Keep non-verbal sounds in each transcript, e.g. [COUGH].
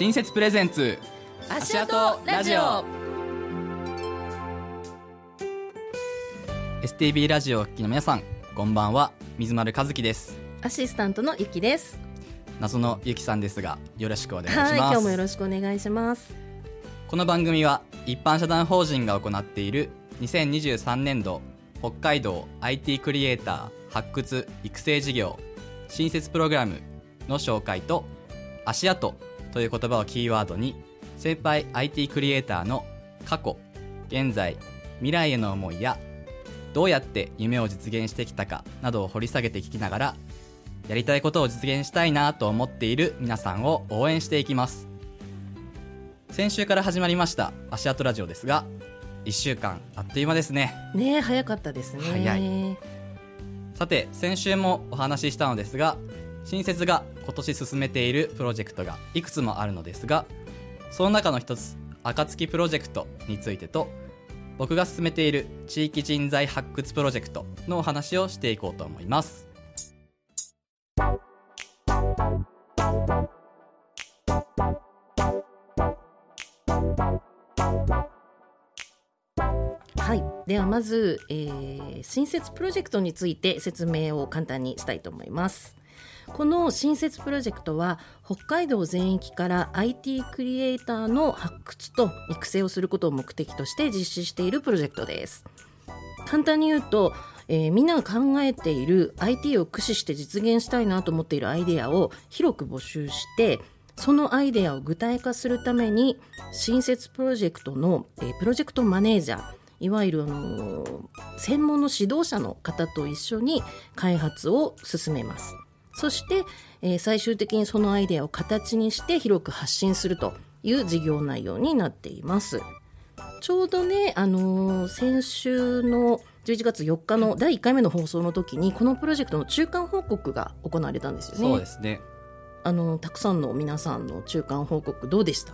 新設プレゼンツ足跡ラジオ。STB ラジオをお聞きの皆さんこんばんは。水丸和樹です。アシスタントのゆきです。謎のゆきさんですがよろしくお願いします。はい今日もよろしくお願いします。この番組は一般社団法人が行っている2023年度北海道 IT クリエイター発掘育成事業新設プログラムの紹介と足跡という言葉をキーワードに先輩 IT クリエイターの過去現在未来への思いやどうやって夢を実現してきたかなどを掘り下げて聞きながらやりたいことを実現したいなと思っている皆さんを応援していきます。先週から始まりました足跡ラジオですが1週間あっという間ですね。ねえ早かったですね。早い。さて先週もお話ししたのですが新設が今年進めているプロジェクトがいくつもあるのですがその中の一つ暁プロジェクトについてと僕が進めている地域人材発掘プロジェクトのお話をしていこうと思います。はい。ではまず、えー新設プロジェクトについて説明を簡単にしたいと思います。この新設プロジェクトは北海道全域から IT クリエイターの発掘と育成をすることを目的として実施しているプロジェクトです。簡単に言うと、えーみんなが考えている IT を駆使して実現したいなと思っているアイデアを広く募集してそのアイデアを具体化するために新設プロジェクトの、えープロジェクトマネージャーいわゆる、あの専門の指導者の方と一緒に開発を進めます。そして、えー最終的にそのアイデアを形にして広く発信するという事業内容になっています。ちょうどね、あのー先週の11月4日の第1回目の放送の時にこのプロジェクトの中間報告が行われたんですよね。そうですね。あのたくさんの皆さんの中間報告どうでした？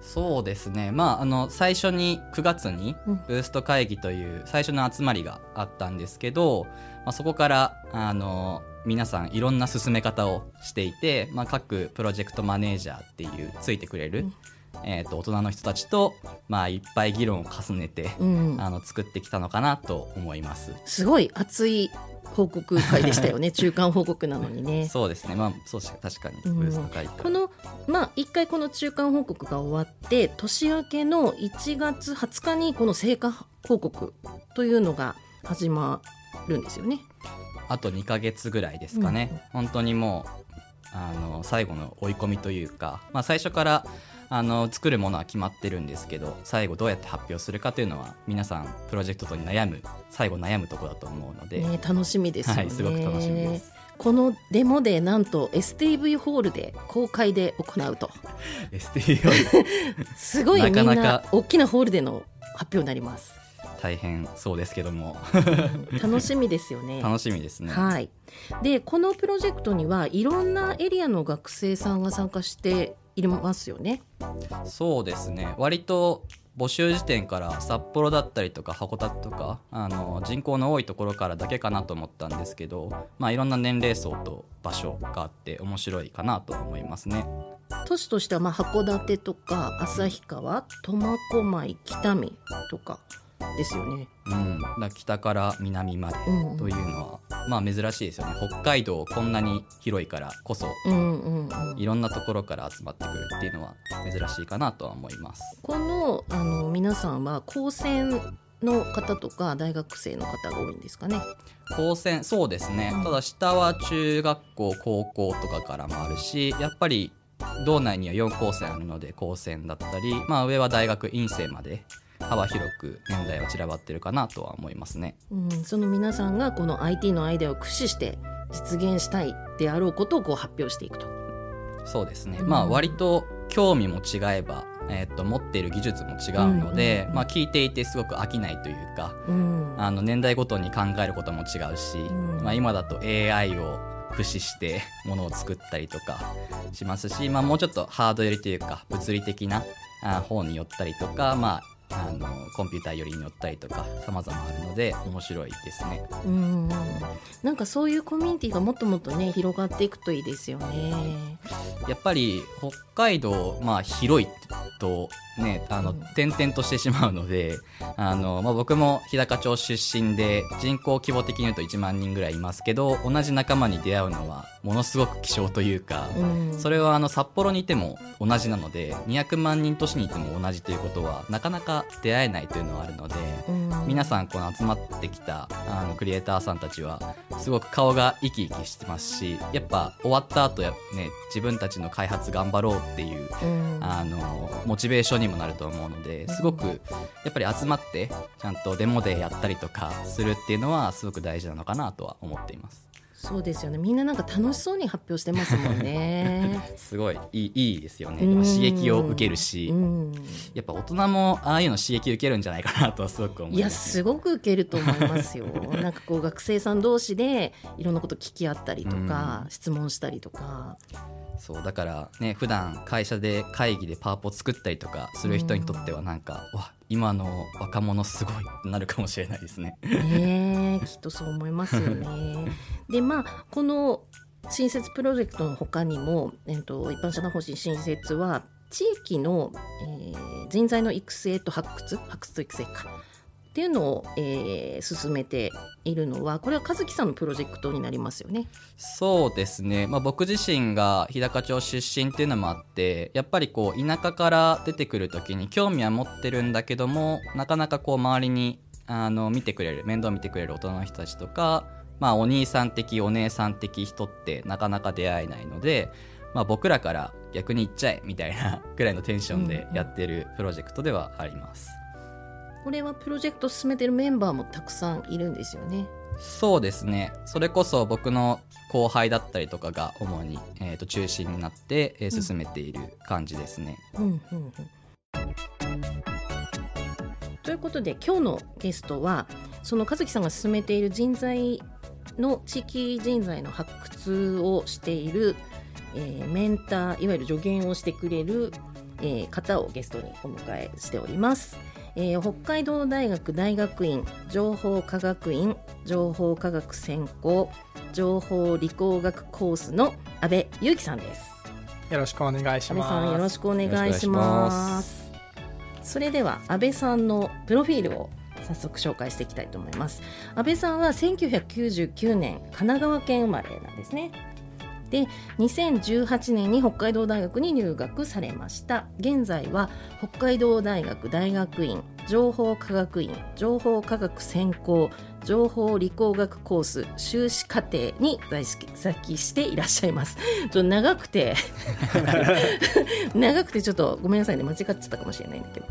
そうですね。まああの最初に9月にうん。ブースト会議という最初の集まりがあったんですけど、まあ、そこからあの皆さんいろんな進め方をしていて、まあ、各プロジェクトマネージャーっていうついてくれる、えー、と大人の人たちと、まあ、いっぱい議論を重ねて、うん、あの作ってきたのかなと思います。すごい熱い報告会でしたよね。[LAUGHS] 中間報告なのにね。そうですね。まあそうし確かにうん。このまあ一回この中間報告が終わって年明けの1月20日にこの成果報告というのが始まるんですよね。あと2ヶ月ぐらいですかね、本当にもうあの最後の追い込みというか、まあ、最初からあの作るものは決まってるんですけど最後どうやって発表するかというのは皆さんプロジェクトとに悩む最後悩むところだと思うので、ね、楽しみですよね、はいすごく楽しみです。このデモでなんと STV ホールで公開で行うと。[LAUGHS] STO [LAUGHS] すごいみんななか。なか大きなホールでの発表になります大変そうですけども。楽しみですよね。[LAUGHS] 楽しみですね。はい。でこのプロジェクトにはいろんなエリアの学生さんが参加していますよね。そうですね。割と募集時点から札幌だったりとか函館とかあの人口の多いところからだけかなと思ったんですけど、まあ、いろんな年齢層と場所があって面白いかなと思いますね。都市としてはまあ函館とか旭川苫小牧北見とかですよね。うん、だ北から南までうんというのは、まあ珍しいですよね北海道こんなに広いからこそうんうんうん、いろんなところから集まってくるっていうのは珍しいかなとは思います。このあの皆さんは高専の方とか大学生の方が多いんですかね？高専そうですね、うんただ下は中学校高校とかからもあるしやっぱり道内には4高専あるので高専だったり、まあ、上は大学院生まで幅広く年代は散らばってるかなとは思いますね。うん、その皆さんがこの IT のアイデアを駆使して実現したいであろうことをこう発表していくと。そうですね、うん。まあ割と興味も違えば、えー、と持っている技術も違うので、うんうんうんまあ、聞いていてすごく飽きないというかうん。あの年代ごとに考えることも違うし、ん。まあ、今だと AI を駆使してものを作ったりとかしますし、まあ、もうちょっとハード寄りというか物理的なあ方に寄ったりとか、まあ、あのコンピューター寄りに寄ったりとか様々あるので面白いですね。うんなんかそういうコミュニティがもっともっとね広がっていくといいですよね。やっぱり北海道、まあ、広いとねあの、うん。点々としてしまうのであの、まあ、僕も日高町出身で人口規模的に言うと1万人ぐらいいますけど同じ仲間に出会うのはものすごく希少というか、うん。それはあの札幌にいても同じなので200万人都市にいても同じということはなかなか出会えないというのはあるのでうん。皆さんこの集まってきたあのクリエイターさんたちはすごく顔が生き生きしてますしやっぱ終わった後やね自分たちの開発頑張ろうっていううん。あのモチベーションにもなると思うのですごくやっぱり集まってちゃんとデモでやったりとかするっていうのはすごく大事なのかなとは思っています。そうですよね。みんななんか楽しそうに発表してますもんね。[LAUGHS] すごい。いいいいですよね。うん。刺激を受けるし。うん。やっぱ大人もああいうの刺激受けるんじゃないかなとはすごく思いいやます、すごく受けると思いますよ。[LAUGHS] なんかこう学生さん同士でいろんなこと聞き合ったりとか、質問したりとかそうだからね普段会社で会議でパワポ作ったりとかする人にとってはなんか、わ今の若者すごいってなるかもしれないですね。ねえきっとそう思いますよね。[LAUGHS] でまあこの新設プロジェクトの他にも、えっと一般社団法人新設は地域の、えー人材の育成と発掘？発掘と育成かっていうのを、えー進めているのはこれは和樹さんのプロジェクトになりますよね。そうですね、まあ、僕自身が日高町出身っていうのもあってやっぱりこう田舎から出てくる時に興味は持ってるんだけどもなかなかこう周りにあの見てくれる面倒見てくれる大人の人たちとか、まあ、お兄さん的お姉さん的人ってなかなか出会えないので、まあ、僕らから逆に行っちゃえみたいなぐらいのテンションでやってるプロジェクトではあります。これはプロジェクトを進めてるメンバーもたくさんいるんですよね。そうですねそれこそ僕の後輩だったりとかが主に、えー、と中心になって、えー進めている感じですね、うんうんうんということで今日のゲストはその和樹さんが進めている人材の地域人材の発掘をしている、えーメンターいわゆる助言をしてくれる、えー方をゲストにお迎えしております。えー北海道大学大学院情報科学院情報科学専攻情報理工学コースの阿部裕樹さんです。よろしくお願いし安倍ます。さんよろしくお願いしまますそれでは安倍さんのプロフィールを早速紹介していきたいと思います安倍さんは1999年神奈川県生まれなんですねで2018年に北海道大学に入学されました。現在は北海道大学大学院情報科学院情報科学専攻情報理工学コース修士課程に在籍していらっしゃいます。ちょ長くて長くてちょっとごめんなさいね間違っちゃったかもしれないんだけど。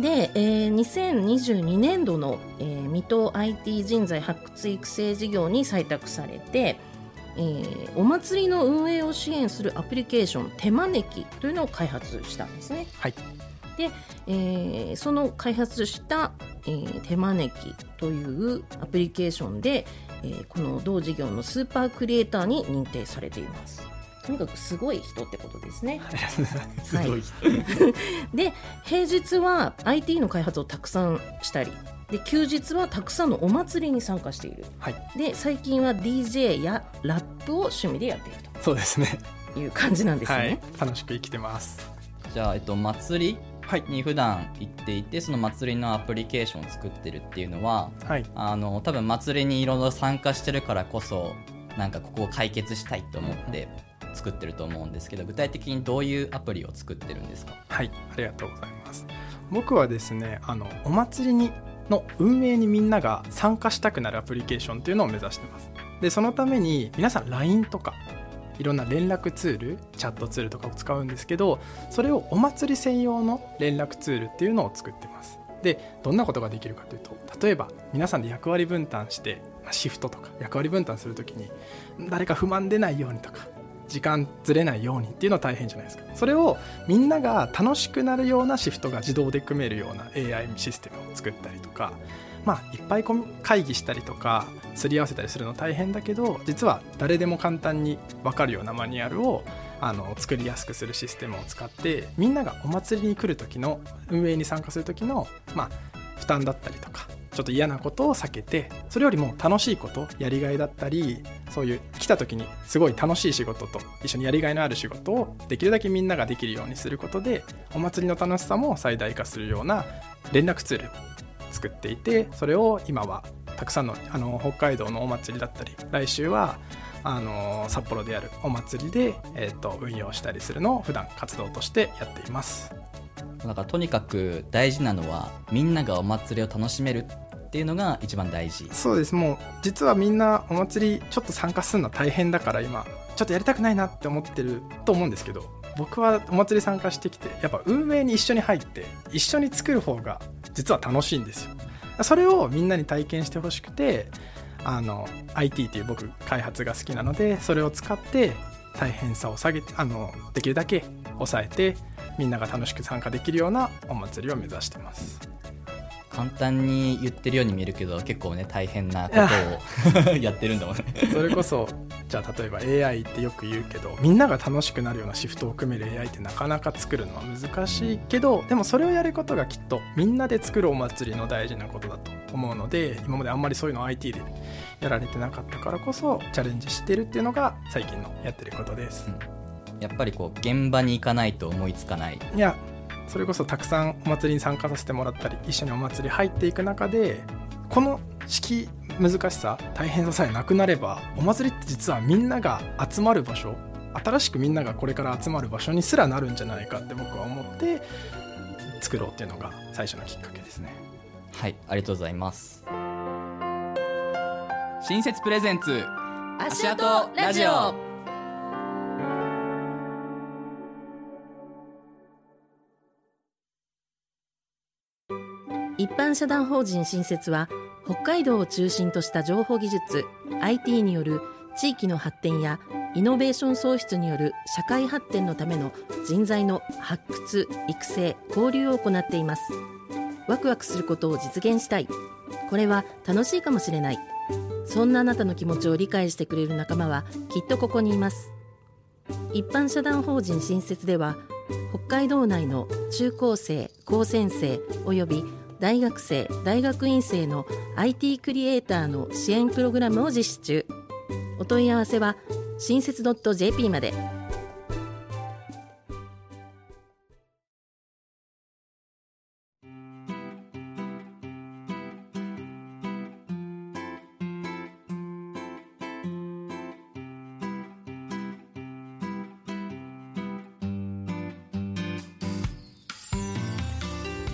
で、えー2022年度の、えー水戸 IT 人材発掘育成事業に採択されて、えーお祭りの運営を支援するアプリケーション手招きというのを開発したんですね。はい。で、えーその開発した、えー手招きというアプリケーションで、えーこの同事業のスーパークリエイターに認定されています。とにかくすごい人ってことですね。すごい、[LAUGHS] で平日は IT の開発をたくさんしたりで休日はたくさんのお祭りに参加しているはい。で最近は DJ やラップを趣味でやっているそうですね。という感じなんですね。はい。楽しく生きてます。じゃあ、えっと、祭りはい。に普段行っていてその祭りのアプリケーションを作ってるっていうのははい。あの多分祭りにいろいろ参加してるからこそなんかここを解決したいと思って作ってると思うんですけど具体的にどういうアプリを作ってるんですか？はい。ありがとうございます。僕はですね、あのお祭りにの運営にみんなが参加したくなるアプリケーションっていうのを目指してます。で、そのために皆さん LINE とかいろんな連絡ツール、チャットツールとかを使うんですけど、それをお祭り専用の連絡ツールっていうのを作ってます。で、どんなことができるかというと、例えば皆さんで役割分担して、まあシフトとか役割分担するときに誰か不満出ないようにとか、時間ずれないようにっていうのは大変じゃないですか。それをみんなが楽しくなるようなシフトが自動で組めるような AI システムを作ったりとかまあいっぱい会議したりとかすり合わせたりするの大変だけど実は誰でも簡単に分かるようなマニュアルをあの作りやすくするシステムを使ってみんながお祭りに来る時の運営に参加する時の、まあ、負担だったりとかちょっと嫌なことを避けてそれよりも楽しいことやりがいだったりそういう来た時にすごい楽しい仕事と一緒にやりがいのある仕事をできるだけみんなができるようにすることでお祭りの楽しさも最大化するような連絡ツール作っていてそれを今はたくさんのあの北海道のお祭りだったり来週はあの札幌であるお祭りで、えー、と運用したりするのを普段活動としてやっています。だかとにかく大事なのはみんながお祭りを楽しめるっていうのが一番大事。そうです。もう実はみんなお祭りちょっと参加するの大変だから今ちょっとやりたくないなって思ってると思うんですけど僕はお祭り参加してきてやっぱ運営に一緒に入って一緒に作る方が実は楽しいんですよ。それをみんなに体験してほしくてあの IT っていう僕開発が好きなのでそれを使って大変さを下げてあのできるだけ抑えてみんなが楽しく参加できるようなお祭りを目指してます。簡単に言ってるように見えるけど結構ね大変なことを [LAUGHS] やってるんだもんね。それこそじゃあ例えば AI ってよく言うけどみんなが楽しくなるようなシフトを組める AI ってなかなか作るのは難しいけどでもそれをやることがきっとみんなで作るお祭りの大事なことだと思うので今まであんまりそういうのを IT でやられてなかったからこそチャレンジしてるっていうのが最近のやってることです。やっぱりこう現場に行かないと思いつかない。いやそれこそたくさんお祭りに参加させてもらったり一緒にお祭り入っていく中でこの式難しさ大変ささえなくなればお祭りって実はみんなが集まる場所新しくみんながこれから集まる場所にすらなるんじゃないかって僕は思って作ろうっていうのが最初のきっかけですね。はいありがとうございます。新設プレゼンツ足跡ラジオ一般社団法人新設は北海道を中心とした情報技術 IT による地域の発展やイノベーション創出による社会発展のための人材の発掘育成交流を行っています。ワクワクすることを実現したい。これは楽しいかもしれない。そんなあなたの気持ちを理解してくれる仲間はきっとここにいます。一般社団法人新設では北海道内の中高生高専生および大学生大学院生の IT クリエイターの支援プログラムを実施中。お問い合わせは新設 .jp まで。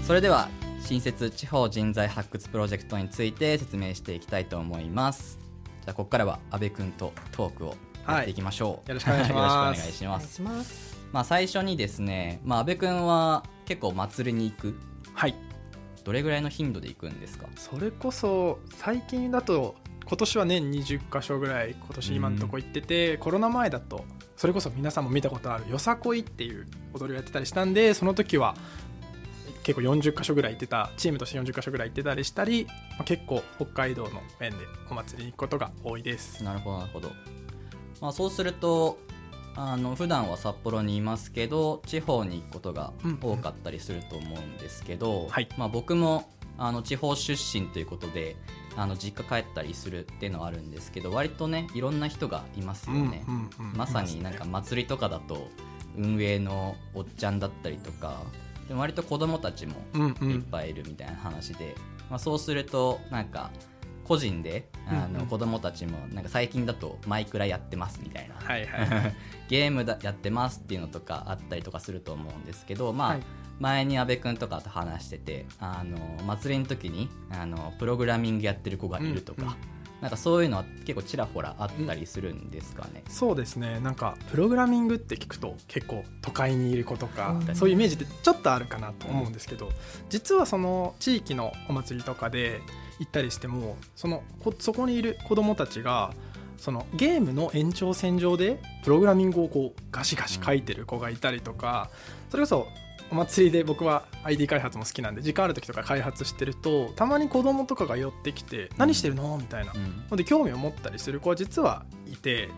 それでは新設地方人材発掘プロジェクトについて説明していきたいと思います。じゃあここからは阿部君とトークをやっていきましょう、よろしくお願いします。よろしくお願いします。まあ最初にですね、まあ、阿部君は結構祭りに行く。はい。どれぐらいの頻度で行くんですか？それこそ最近だと今年は年20箇所ぐらい今年今のとこ行ってて、コロナ前だとそれこそ皆さんも見たことあるよさこいっていう踊りをやってたりしたんでその時は結構40箇所ぐらい行ってたチームとして40箇所ぐらい行ってたりしたり、まあ、結構北海道の面でお祭りに行くことが多いです。なるほどなるほど、まあ、そうするとあの普段は札幌にいますけど地方に行くことが多かったりすると思うんですけど、はい。まあ、僕もあの地方出身ということであの実家帰ったりするっていうのはあるんですけど割とねいろんな人がいますよね、うんうんうん。まさになんか祭りとかだと運営のおっちゃんだったりとかでも割と子供たちもうんうん。いっぱいいるみたいな話で、まあ、そうするとなんか個人であうんうん。の子供たちもなんか最近だとマイクラやってますみたいな、はいはい。は [LAUGHS] いゲームだやってますっていうのとかあったりとかすると思うんですけどまあ、はい。前に阿部君とかと話しててあの祭りの時にあのプログラミングやってる子がいるとか、うんうんなんかそういうのは結構ちらほらあったりするんですかね？そうですねなんかプログラミングって聞くと結構都会にいる子とか、うんそういうイメージってちょっとあるかなと思うんですけど、実はその地域のお祭りとかで行ったりしてもそのこそこにいる子どもたちがそのゲームの延長線上でプログラミングをこうガシガシ書いてる子がいたりとか、それこそお祭りで僕は ID 開発も好きなんで時間ある時とか開発してるとたまに子供とかが寄ってきて「何してるの?」みたいな。うん。ので興味を持ったりする子は実はいて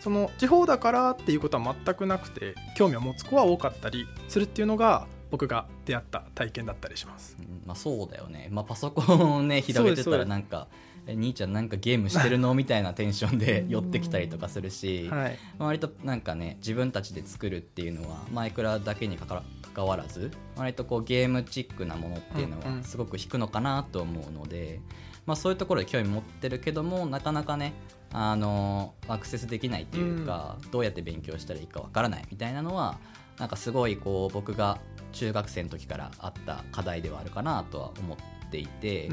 その地方だからっていうことは全くなくて興味を持つ子は多かったりするっていうのが僕が出会った体験だったりします。うん。まあそうだよね、まあ、パソコンをね広げてたらなんか「え兄ちゃんなんかゲームしてるの?」みたいなテンションで寄ってきたりとかするし、はい、まあ割となんかね自分たちで作るっていうのはマイクラだけにかか関わらず割とこうゲームチックなものっていうのうんうん。はすごく引くのかなと思うので、まあ、そういうところで興味持ってるけどもなかなかねあのアクセスできないっていうか、どうやって勉強したらいいかわからないみたいなのはなんかすごいこう僕が中学生の時からあった課題ではあるかなとは思っていて。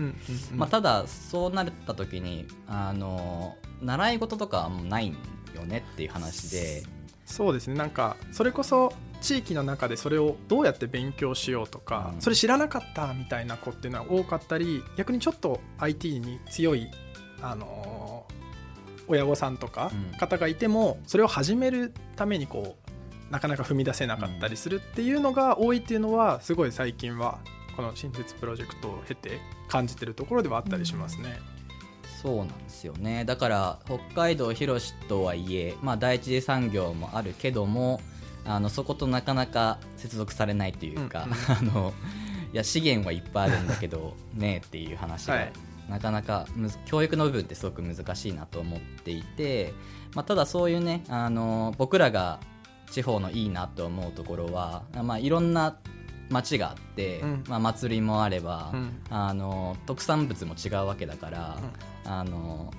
まあ、ただそうなった時にあの習い事とかはもうないんよねっていう話で。そうですね。なんかそれこそ地域の中でそれをどうやって勉強しようとか、うん。それ知らなかったみたいな子っていうのは多かったり逆にちょっと IT に強い、あのー親御さんとかうん。方がいても、それを始めるためにこうなかなか踏み出せなかったりするっていうのが多いっていうのはすごい最近はこの新設プロジェクトを経て感じてるところではあったりしますね。そうなんですよね。だから北海道広しとはいえ、まあ、第一次産業もあるけどもあのそことなかなか接続されないというか、[LAUGHS] あのいや資源はいっぱいあるんだけど [LAUGHS] ねっていう話が、はい。なかなか教育の部分ってすごく難しいなと思っていて、まあ、ただそういうねあの僕らが地方のいいなと思うところは、まあ、いろんな町があって、うん。まあ、祭りもあれば、うん。あの特産物も違うわけだから、あの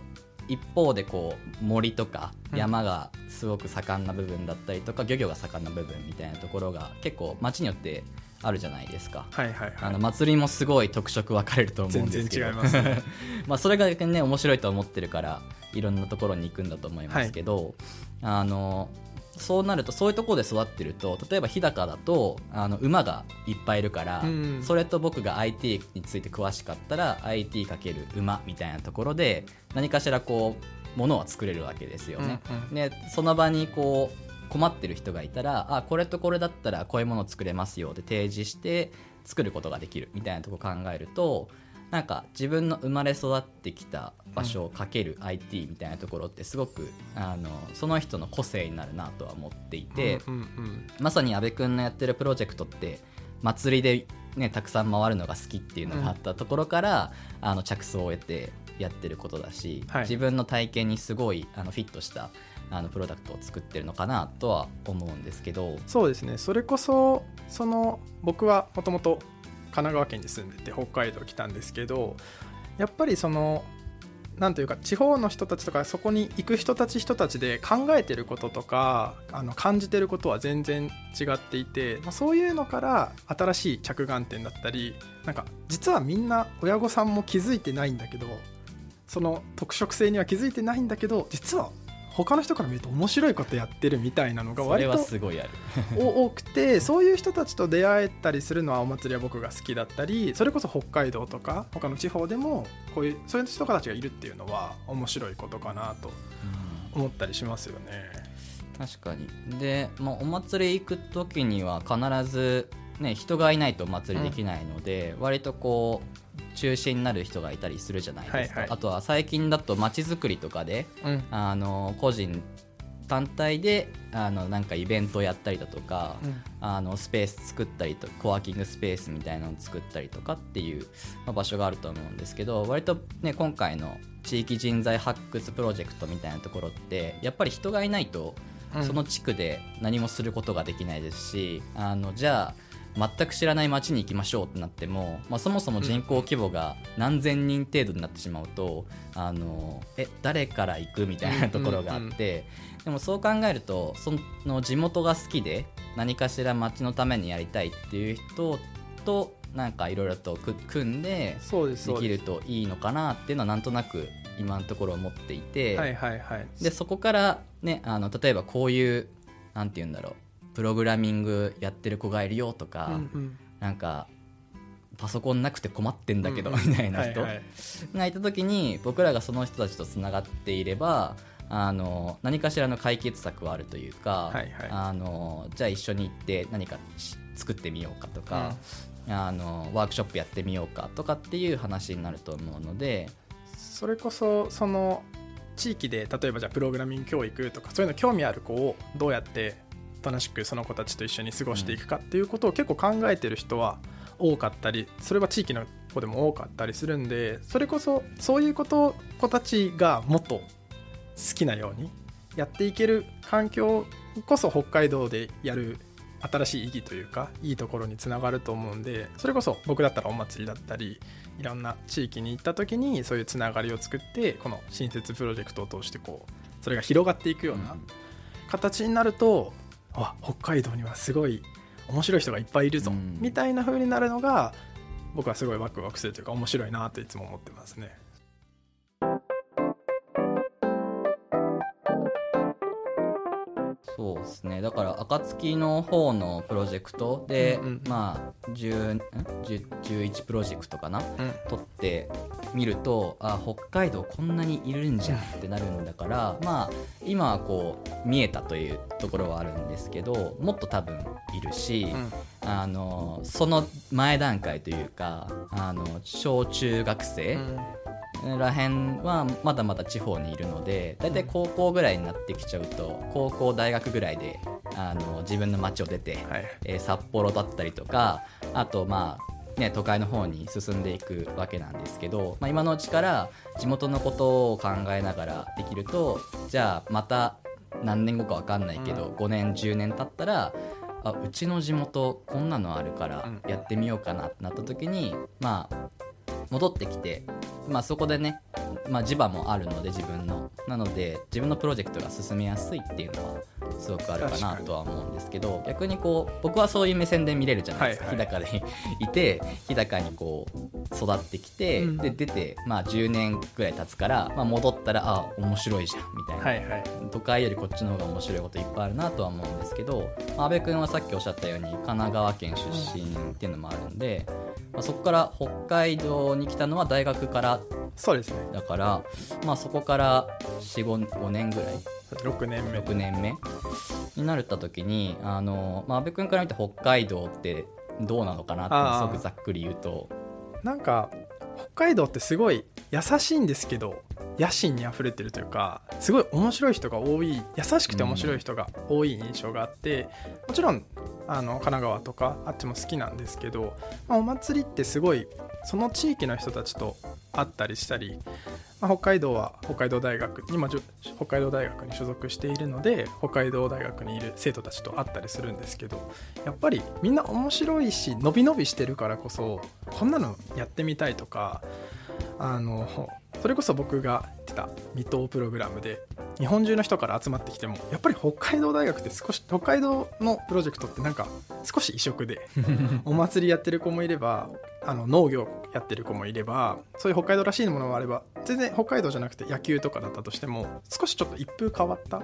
一方でこう森とかうん。山がすごく盛んな部分だったりとか、漁業が盛んな部分みたいなところが結構町によってあるじゃないですか。はいはいはい。あの祭りもすごい特色分かれると思うんですけど。全然違いますね。[LAUGHS] まあそれが逆にね面白いと思ってるからいろんなところに行くんだと思いますけど、あのそうなるとそういうところで育ってると例えば日高だとあの馬がいっぱいいるから、うんそれと僕が IT について詳しかったら IT× 馬みたいなところで何かしらこうものは作れるわけですよね。うんうんでその場にこう困ってる人がいたらあこれとこれだったらこういうものを作れますよって提示して作ることができるみたいなとこ考えるとなんか自分の生まれ育ってきた場所をかける IT みたいなところってすごくあのその人の個性になるなとは思っていて、うんうんうん。まさに阿部君のやってるプロジェクトって祭りで、ね、たくさん回るのが好きっていうのがあったところから、あの着想を得てやってることだし、はい。自分の体験にすごいあのフィットしたあのプロダクトを作ってるのかなとは思うんですけど。そうですね。それこそその僕はもともと神奈川県に住んでて北海道来たんですけどやっぱりそのなんというか地方の人たちとかそこに行く人たち人たちで考えてることとかあの感じてることは全然違っていて、ま、そういうのから新しい着眼点だったりなんか実はみんな親御さんも気づいてないんだけどその特色性には気づいてないんだけど実は他の人から見ると面白いことやってるみたいなのが割とすごいある。お [LAUGHS] 多くてそういう人たちと出会えたりするのはお祭りは僕が好きだったりそれこそ北海道とか他の地方でもこういうそういう人たちがいるっていうのは面白いことかなと思ったりしますよね。確かに。で、まあ、お祭り行く時には必ず、ね、人がいないとお祭りできないので、割とこう中心になる人がいたりするじゃないですか、はいはい。あとは最近だと街づくりとかでうん。あの個人単体であのなんかイベントをやったりだとか、あのスペース作ったりとコワーキングスペースみたいなのを作ったりとかっていう、まあ場所があると思うんですけど割とね今回の地域人材発掘プロジェクトみたいなところってやっぱり人がいないとうん。その地区で何もすることができないですしあのじゃあ全く知らない町に行きましょうってなっても、まあ、そもそも人口規模が何千人程度になってしまうとあのえ誰から行くみたいなところがあって、でもそう考えるとその地元が好きで何かしら町のためにやりたいっていう人となんかいろいろとく組んでできるといいのかなっていうのはなんとなく今のところ思っていて。すはいはいはい。でそこからねあの例えばこういうなんて言うんだろうプログラミングやってる子がいるよとか、うんうん。なんかパソコンなくて困ってんだけど、うんうん。みたいな人がいた時に僕らがその人たちとつながっていればあの何かしらの解決策はあるというか、はいはい。あのじゃあ一緒に行って何かし作ってみようかとか、あのワークショップやってみようかとかっていう話になると思うので、それこそその地域で例えばじゃあプログラミング教育とかそういうの興味ある子をどうやって楽しくその子たちと一緒に過ごしていくかっていうことを結構考えてる人は多かったりそれは地域の子でも多かったりするんでそれこそそういうこと子たちがもっと好きなようにやっていける環境こそ北海道でやる新しい意義というかいいところにつながると思うんでそれこそ僕だったらお祭りだったりいろんな地域に行った時にそういうつながりを作ってこの新設プロジェクトを通してこうそれが広がっていくような形になると、あ北海道にはすごい面白い人がいっぱいいるぞ、うんみたいな風になるのが僕はすごいワクワクするというか面白いなといつも思ってますね。そうですね。だから暁の方のプロジェクトで、うんうんまあ10ん？10 11プロジェクトかな？うん。取ってみるとあ北海道こんなにいるんじゃんってなるんだからまあ今はこう見えたというところはあるんですけどもっと多分いるし、あのその前段階というかあの小中学生、らへんはまだまだ地方にいるので大体高校ぐらいになってきちゃうと高校大学ぐらいであの自分の町を出て、はい。えー札幌だったりとかあとまあね都会の方に進んでいくわけなんですけど、まあ、今のうちから地元のことを考えながらできるとじゃあまた何年後か分かんないけど、うん。5年10年経ったらあうちの地元こんなのあるからうん。やってみようかなってなった時にまあ戻ってきて、まあ、そこでね、まあ、地場もあるので自分の。なので自分のプロジェクトが進めやすいっていうのはすごくあるかなとは思うんですけど逆にこう僕はそういう目線で見れるじゃないですか、はいはい。日高で [LAUGHS] いて日高にこう育ってきて、うん。で出て、まあ、10年ぐらい経つから、まあ、戻ったらあ面白いじゃんみたいな、はいはい。都会よりこっちの方が面白いこといっぱいあるなとは思うんですけど、まあ、阿部君はさっきおっしゃったように神奈川県出身っていうのもあるんで、まあ、そこから北海道に来たのは大学からそうですね。だから、まあ、そこから45年ぐらい。6年目。6年目。になった時にあの、まあ、阿部君から見て北海道ってどうなのかなってすごくざっくり言うと。なんか北海道ってすごい優しいんですけど野心にあふれてるというかすごい面白い人が多い優しくて面白い人が多い印象があって、もちろんあの神奈川とかあっちも好きなんですけど、まあ、お祭りってすごいその地域の人たちと会ったりしたり、まあ、北海道は北海道大学今北海道大学に所属しているので北海道大学にいる生徒たちと会ったりするんですけどやっぱりみんな面白いし伸び伸びしてるからこそこんなのやってみたいとかあのそれこそ僕が言ってた未踏プログラムで日本中の人から集まってきてもやっぱり北海道大学って少し北海道のプロジェクトってなんか少し異色で [LAUGHS] お祭りやってる子もいればあの農業やってる子もいればそういう北海道らしいものもあれば全然北海道じゃなくて野球とかだったとしても少しちょっと一風変わった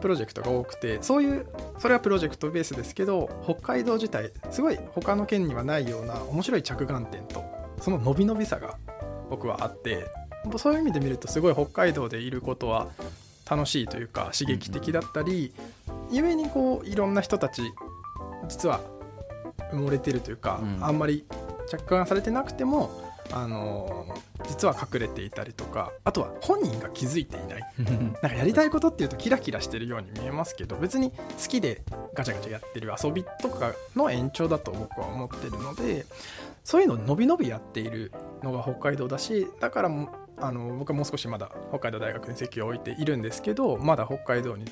プロジェクトが多くてそういうそれはプロジェクトベースですけど北海道自体すごい他の県にはないような面白い着眼点とその伸び伸びさが僕はあってそういう意味で見るとすごい北海道でいることは楽しいというか刺激的だったり故にこういろんな人たち実は埋もれてるというか、うん。あんまり着眼されてなくてもあの実は隠れていたりとかあとは本人が気づいていない。[LAUGHS] なんかやりたいことっていうとキラキラしてるように見えますけど別に好きでガチャガチャやってる遊びとかの延長だと僕は思ってるのでそういうのを伸び伸びやっているのが北海道だしだからもあの僕はもう少しまだ北海道大学に席を置いているんですけどまだ北海道に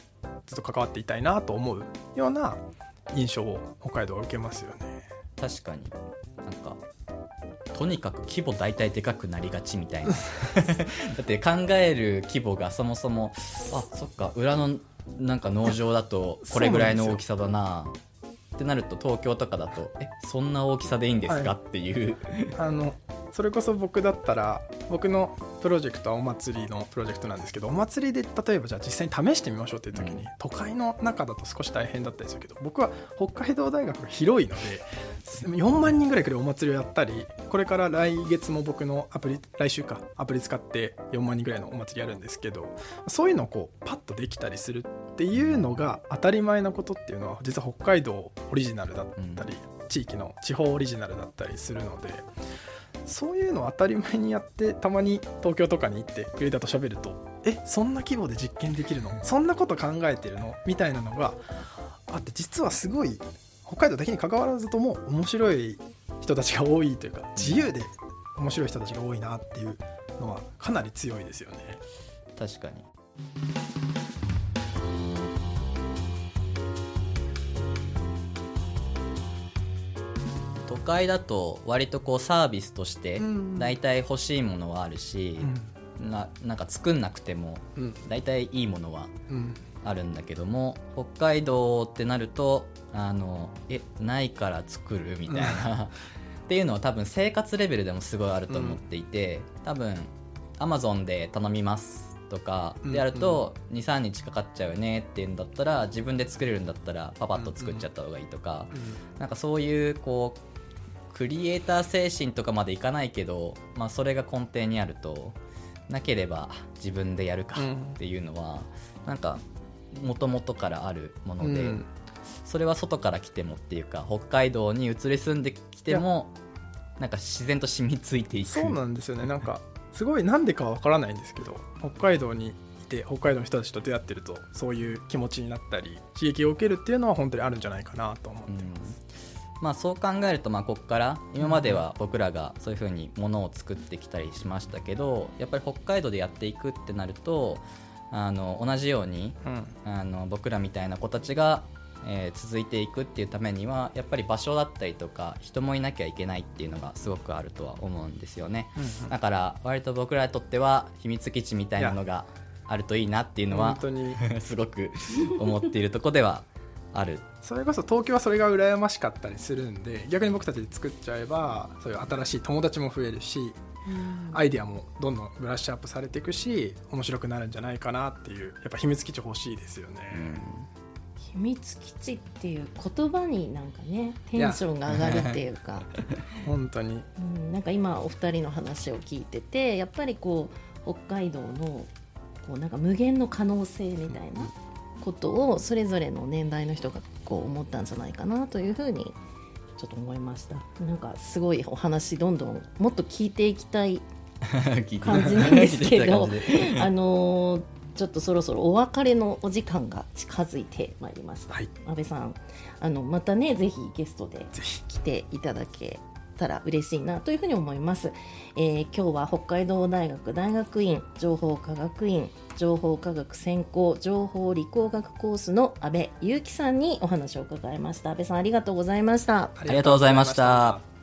ずっと関わっていたいなと思うような印象を北海道は受けますよね。確かに。なんかとにかく規模大体でかくなりがちみたいな。[LAUGHS] だって考える規模がそもそもあそっか裏のなんか農場だとこれぐらいの大きさだなってなると東京とかだとえそんな大きさでいいんですか、はい。っていう。あのそれこそ僕だったら僕のプロジェクトはお祭りのプロジェクトなんですけどお祭りで例えばじゃあ実際に試してみましょうっていう時に、うん。都会の中だと少し大変だったりするけど僕は北海道大学が広いので4万人ぐらい来るお祭りをやったりこれから来月も僕のアプリ来週かアプリ使って4万人ぐらいのお祭りやるんですけどそういうのをこうパッとできたりするっていうのが当たり前なことっていうのは実は北海道オリジナルだったり、地域の地方オリジナルだったりするのでそういうのを当たり前にやってたまに東京とかに行ってクリエイターと喋るとえそんな規模で実験できるの？そんなこと考えてるの？みたいなのがあって実はすごい北海道だけに関わらずとも面白い人たちが多いというか自由で面白い人たちが多いなっていうのはかなり強いですよね。確かに会だと割とこうサービスとしてうん。大体欲しいものはあるし、ななんか作んなくてもうん。大体いいものはうん。あるんだけども北海道ってなるとあのえないから作るみたいな、[LAUGHS] っていうのは多分生活レベルでもすごいあると思っていて、多分アマゾンで頼みますとかでやると23日かかっちゃうよねっていうんだったら自分で作れるんだったらパパッと作っちゃった方がいいとか、なんかそういうこうクリエイター精神とかまでいかないけど、まあ、それが根底にあるとなければ自分でやるかっていうのは、なんかもともとからあるもので、うん。それは外から来てもっていうか北海道に移り住んできてもなんか自然と染みついていく。そうなんですよね。なんかすごいなんでかわからないんですけど北海道にいて北海道の人たちと出会ってるとそういう気持ちになったり刺激を受けるっていうのは本当にあるんじゃないかなと思ってうんまあ、そう考えるとまあここから今までは僕らがそういうふうにものを作ってきたりしましたけどやっぱり北海道でやっていくってなるとあの同じようにうん。あの僕らみたいな子たちが、えー続いていくっていうためにはやっぱり場所だったりとか人もいなきゃいけないっていうのがすごくあるとは思うんですよね。だから割と僕らにとっては秘密基地みたいなのがあるといいなっていうのは本当に。[LAUGHS] すごく思っているとこではある。それこそ東京はそれが羨ましかったりするんで逆に僕たちで作っちゃえばそういう新しい友達も増えるしアイデアもどんどんブラッシュアップされていくし面白くなるんじゃないかなっていうやっぱ秘密基地欲しいですよね。秘密基地っていう言葉になんかねテンションが上がるっていうか、[LAUGHS] 本当に。うん、なんか今お二人の話を聞いててやっぱりこう北海道のこうなんか無限の可能性みたいなことをそれぞれの年代の人がこう思ったんじゃないかなというふうにちょっと思いました。なんかすごいお話どんどんもっと聞いていきたい [LAUGHS] 感じなんですけど [LAUGHS] あのーちょっとそろそろお別れのお時間が近づいてまいりました、はい。安倍さんあのまたねぜひゲストで来ていただけたら嬉しいなというふうに思います、えー今日は北海道大学大学院情報科学院情報科学専攻情報理工学コースの安倍祐樹さんにお話を伺いました。安倍さんありがとうございました。ありがとうございました。